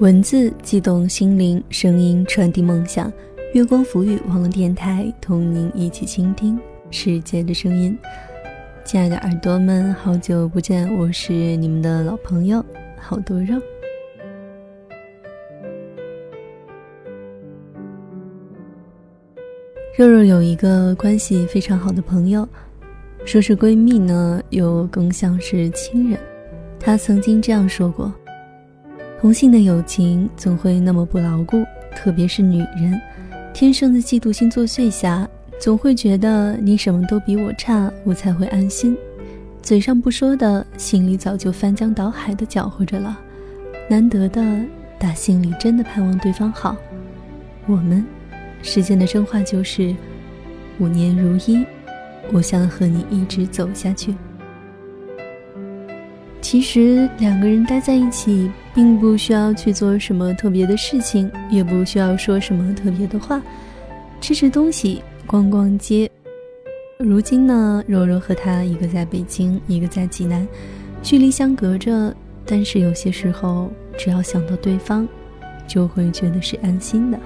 文字激动心灵，声音传递梦想。月光浮语网络电台，同您一起倾听世界的声音。亲爱的耳朵们，好久不见，我是你们的老朋友好多肉。肉肉有一个关系非常好的朋友，说是闺蜜呢，又更像是亲人。她曾经这样说过。同性的友情总会那么不牢固，特别是女人，天生的嫉妒心作祟下，总会觉得你什么都比我差，我才会安心。嘴上不说的，心里早就翻江倒海的搅和着了。难得的打心里真的盼望对方好。我们，时间的真话就是，五年如一，我想和你一直走下去。其实两个人待在一起，并不需要去做什么特别的事情，也不需要说什么特别的话，吃吃东西，逛逛街。如今呢，柔柔和他一个在北京，一个在济南，距离相隔着，但是有些时候，只要想到对方，就会觉得是安心的。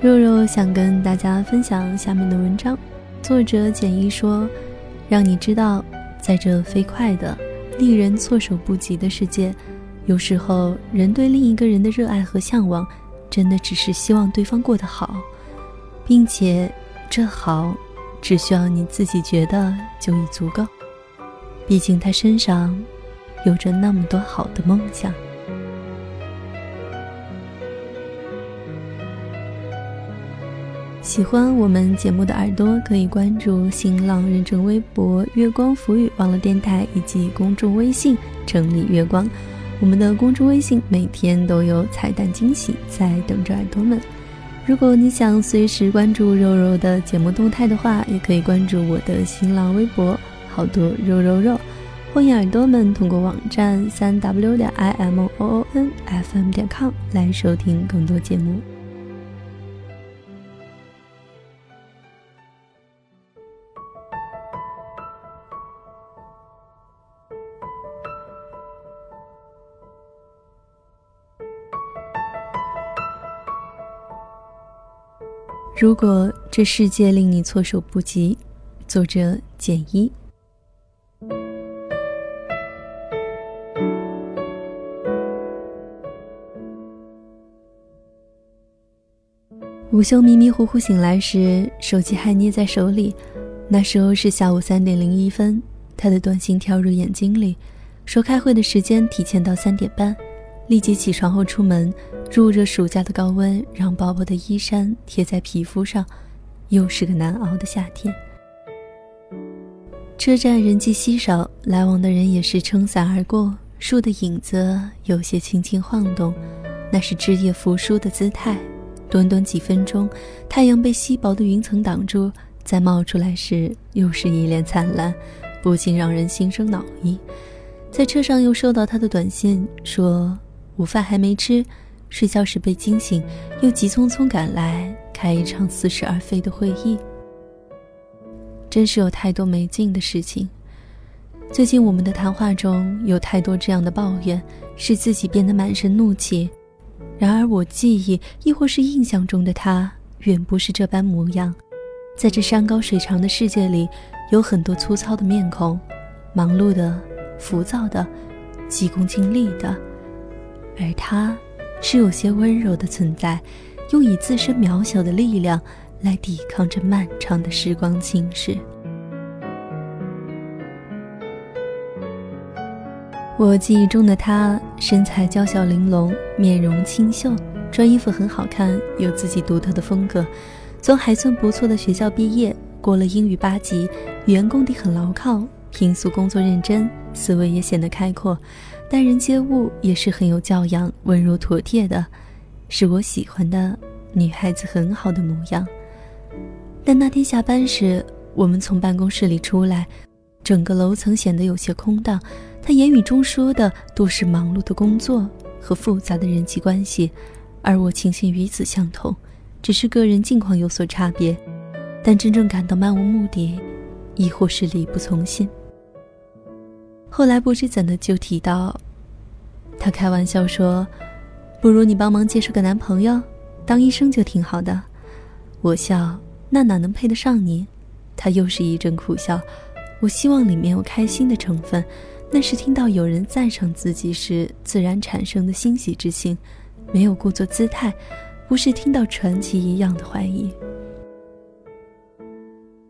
肉肉想跟大家分享下面的文章，作者简一说，让你知道，在这飞快的。令人措手不及的世界，有时候人对另一个人的热爱和向往，真的只是希望对方过得好，并且这好，只需要你自己觉得就已足够。毕竟他身上有着那么多好的梦想。喜欢我们节目的耳朵可以关注新浪认证微博“月光浮语”网络电台以及公众微信“整理月光”。我们的公众微信每天都有彩蛋惊喜在等着耳朵们。如果你想随时关注肉肉的节目动态的话，也可以关注我的新浪微博“好多肉肉肉”。欢迎耳朵们通过网站三 w 点 i m o o n f m 点 com 来收听更多节目。如果这世界令你措手不及，作者简一。午休迷迷糊糊醒来时，手机还捏在手里。那时候是下午三点零一分，他的短信跳入眼睛里，说开会的时间提前到三点半。立即起床后出门，入热暑假的高温让薄薄的衣衫贴在皮肤上，又是个难熬的夏天。车站人迹稀少，来往的人也是撑伞而过，树的影子有些轻轻晃动，那是枝叶扶疏的姿态。短短几分钟，太阳被稀薄的云层挡住，再冒出来时又是一脸灿烂，不禁让人心生恼意。在车上又收到他的短信，说。午饭还没吃，睡觉时被惊醒，又急匆匆赶来开一场似是而非的会议。真是有太多没劲的事情。最近我们的谈话中有太多这样的抱怨，使自己变得满身怒气。然而我记忆亦或是印象中的他，远不是这般模样。在这山高水长的世界里，有很多粗糙的面孔，忙碌的、浮躁的、急功近利的。而他，是有些温柔的存在，用以自身渺小的力量来抵抗着漫长的时光侵蚀。我记忆中的他，身材娇小玲珑，面容清秀，穿衣服很好看，有自己独特的风格。从还算不错的学校毕业，过了英语八级，语言功底很牢靠，平素工作认真，思维也显得开阔。待人接物也是很有教养、温柔妥帖的，是我喜欢的女孩子很好的模样。但那天下班时，我们从办公室里出来，整个楼层显得有些空荡。他言语中说的都是忙碌的工作和复杂的人际关系，而我情形与此相同，只是个人境况有所差别。但真正感到漫无目的，亦或是力不从心。后来不知怎的就提到，他开玩笑说：“不如你帮忙介绍个男朋友，当医生就挺好的。我笑，那哪能配得上你？他又是一阵苦笑。我希望里面有开心的成分，那是听到有人赞赏自己时自然产生的欣喜之情，没有故作姿态，不是听到传奇一样的怀疑。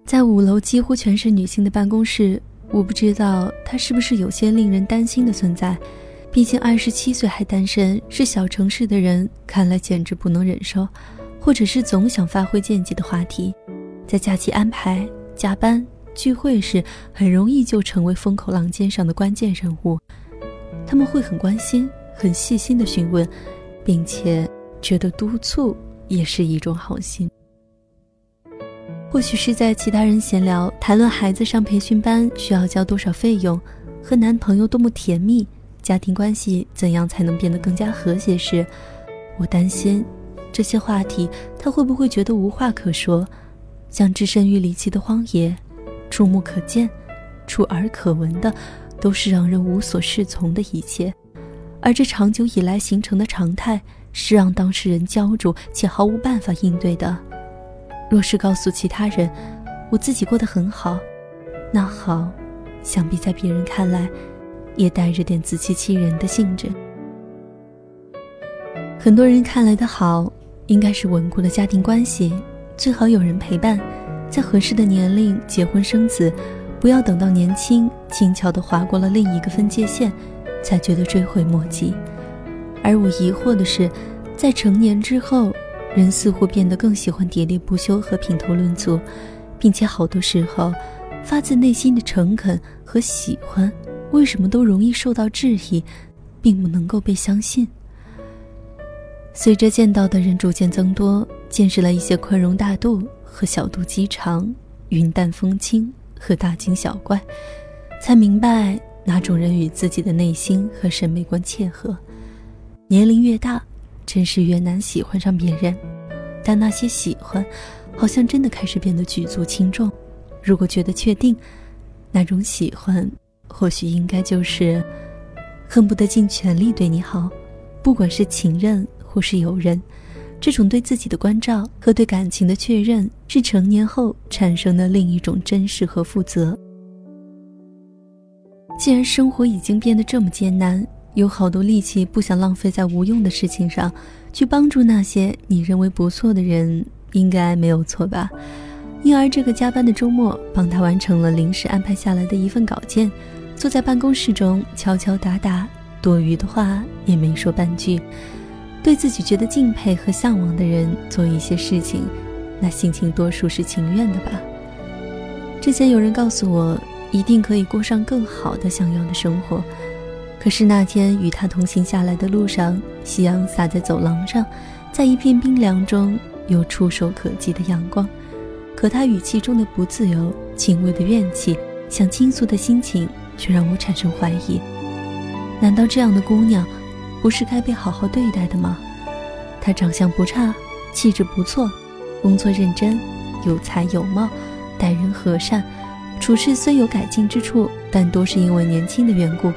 在五楼几乎全是女性的办公室，我不知道他是不是有些令人担心的存在。毕竟二十七岁还单身，是小城市的人看来简直不能忍受，或者是总想发挥见解的话题。在假期安排、加班、聚会时，很容易就成为风口浪尖上的关键人物。他们会很关心、很细心的询问，并且觉得督促也是一种好心。或许是在其他人闲聊谈论孩子上培训班需要交多少费用，和男朋友多么甜蜜。家庭关系怎样才能变得更加和谐时，我担心这些话题他会不会觉得无话可说，像置身于离奇的荒野，触目可见、触耳可闻的都是让人无所适从的一切，而这长久以来形成的常态是让当事人焦灼且毫无办法应对的。若是告诉其他人，我自己过得很好，那好，想必在别人看来。也带着点自欺欺人的性质。很多人看来的好，应该是稳固的家庭关系，最好有人陪伴，在合适的年龄结婚生子，不要等到年轻轻巧地划过了另一个分界线，才觉得追悔莫及。而我疑惑的是，在成年之后，人似乎变得更喜欢喋喋不休和品头论足，并且好多时候，发自内心的诚恳和喜欢。为什么都容易受到质疑，并不能够被相信？随着见到的人逐渐增多，见识了一些宽容大度和小肚鸡肠、云淡风轻和大惊小怪，才明白哪种人与自己的内心和审美观切合。年龄越大，真是越难喜欢上别人，但那些喜欢，好像真的开始变得举足轻重。如果觉得确定，那种喜欢。或许应该就是恨不得尽全力对你好，不管是情人或是友人，这种对自己的关照和对感情的确认，是成年后产生的另一种真实和负责。既然生活已经变得这么艰难，有好多力气不想浪费在无用的事情上，去帮助那些你认为不错的人，应该没有错吧？因而这个加班的周末，帮他完成了临时安排下来的一份稿件。坐在办公室中敲敲打打，多余的话也没说半句。对自己觉得敬佩和向往的人做一些事情，那心情多数是情愿的吧。之前有人告诉我，一定可以过上更好的想要的生活。可是那天与他同行下来的路上，夕阳洒在走廊上，在一片冰凉中有触手可及的阳光。可他语气中的不自由、轻微的怨气、想倾诉的心情。却让我产生怀疑：难道这样的姑娘，不是该被好好对待的吗？她长相不差，气质不错，工作认真，有才有貌，待人和善，处事虽有改进之处，但多是因为年轻的缘故，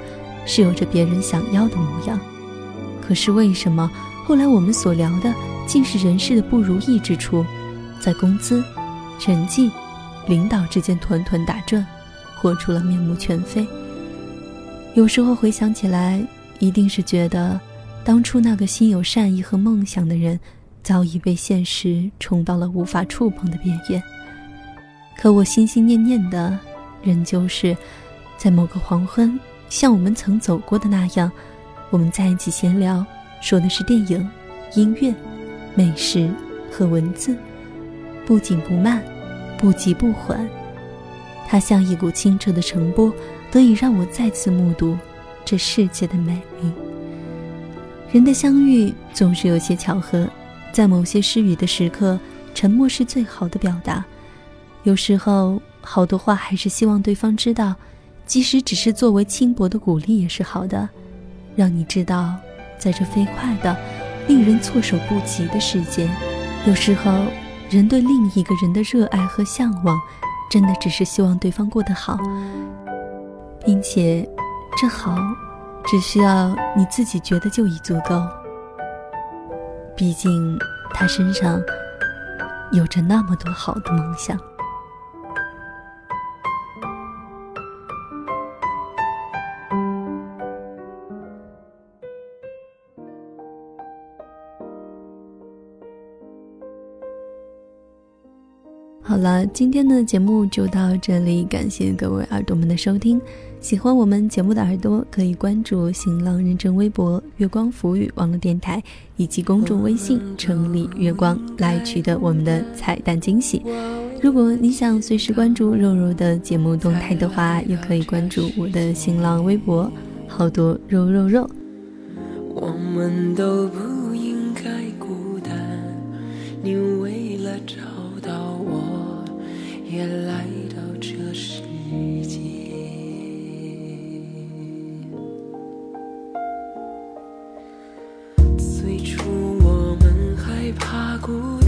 是有着别人想要的模样。可是为什么后来我们所聊的，竟是人事的不如意之处，在工资、成绩、领导之间团团打转？活出了面目全非。有时候回想起来，一定是觉得，当初那个心有善意和梦想的人，早已被现实冲到了无法触碰的边缘。可我心心念念的，仍旧是，在某个黄昏，像我们曾走过的那样，我们在一起闲聊，说的是电影、音乐、美食和文字，不紧不慢，不急不缓。它像一股清澈的澄波，得以让我再次目睹这世界的美丽。人的相遇总是有些巧合，在某些失语的时刻，沉默是最好的表达。有时候，好多话还是希望对方知道，即使只是作为轻薄的鼓励也是好的让你知道在这飞快的令人措手不及的世界有时候人对另一个人的热爱和向往真的只是希望对方过得好。并且这好只需要你自己觉得就已足够毕竟他身上有着那么多好的梦想。好了，今天的节目就到这里，感谢各位耳朵们的收听。喜欢我们节目的耳朵，可以关注新浪认证微博“月光浮语网络电台”以及公众微信“城里月光”来取得我们的彩蛋惊喜。如果你想随时关注肉肉的节目动态的话，也可以关注我的新浪微博“好多肉肉肉”。我们都不应该孤单，你为了找。也来到这世界。最初我们害怕孤独。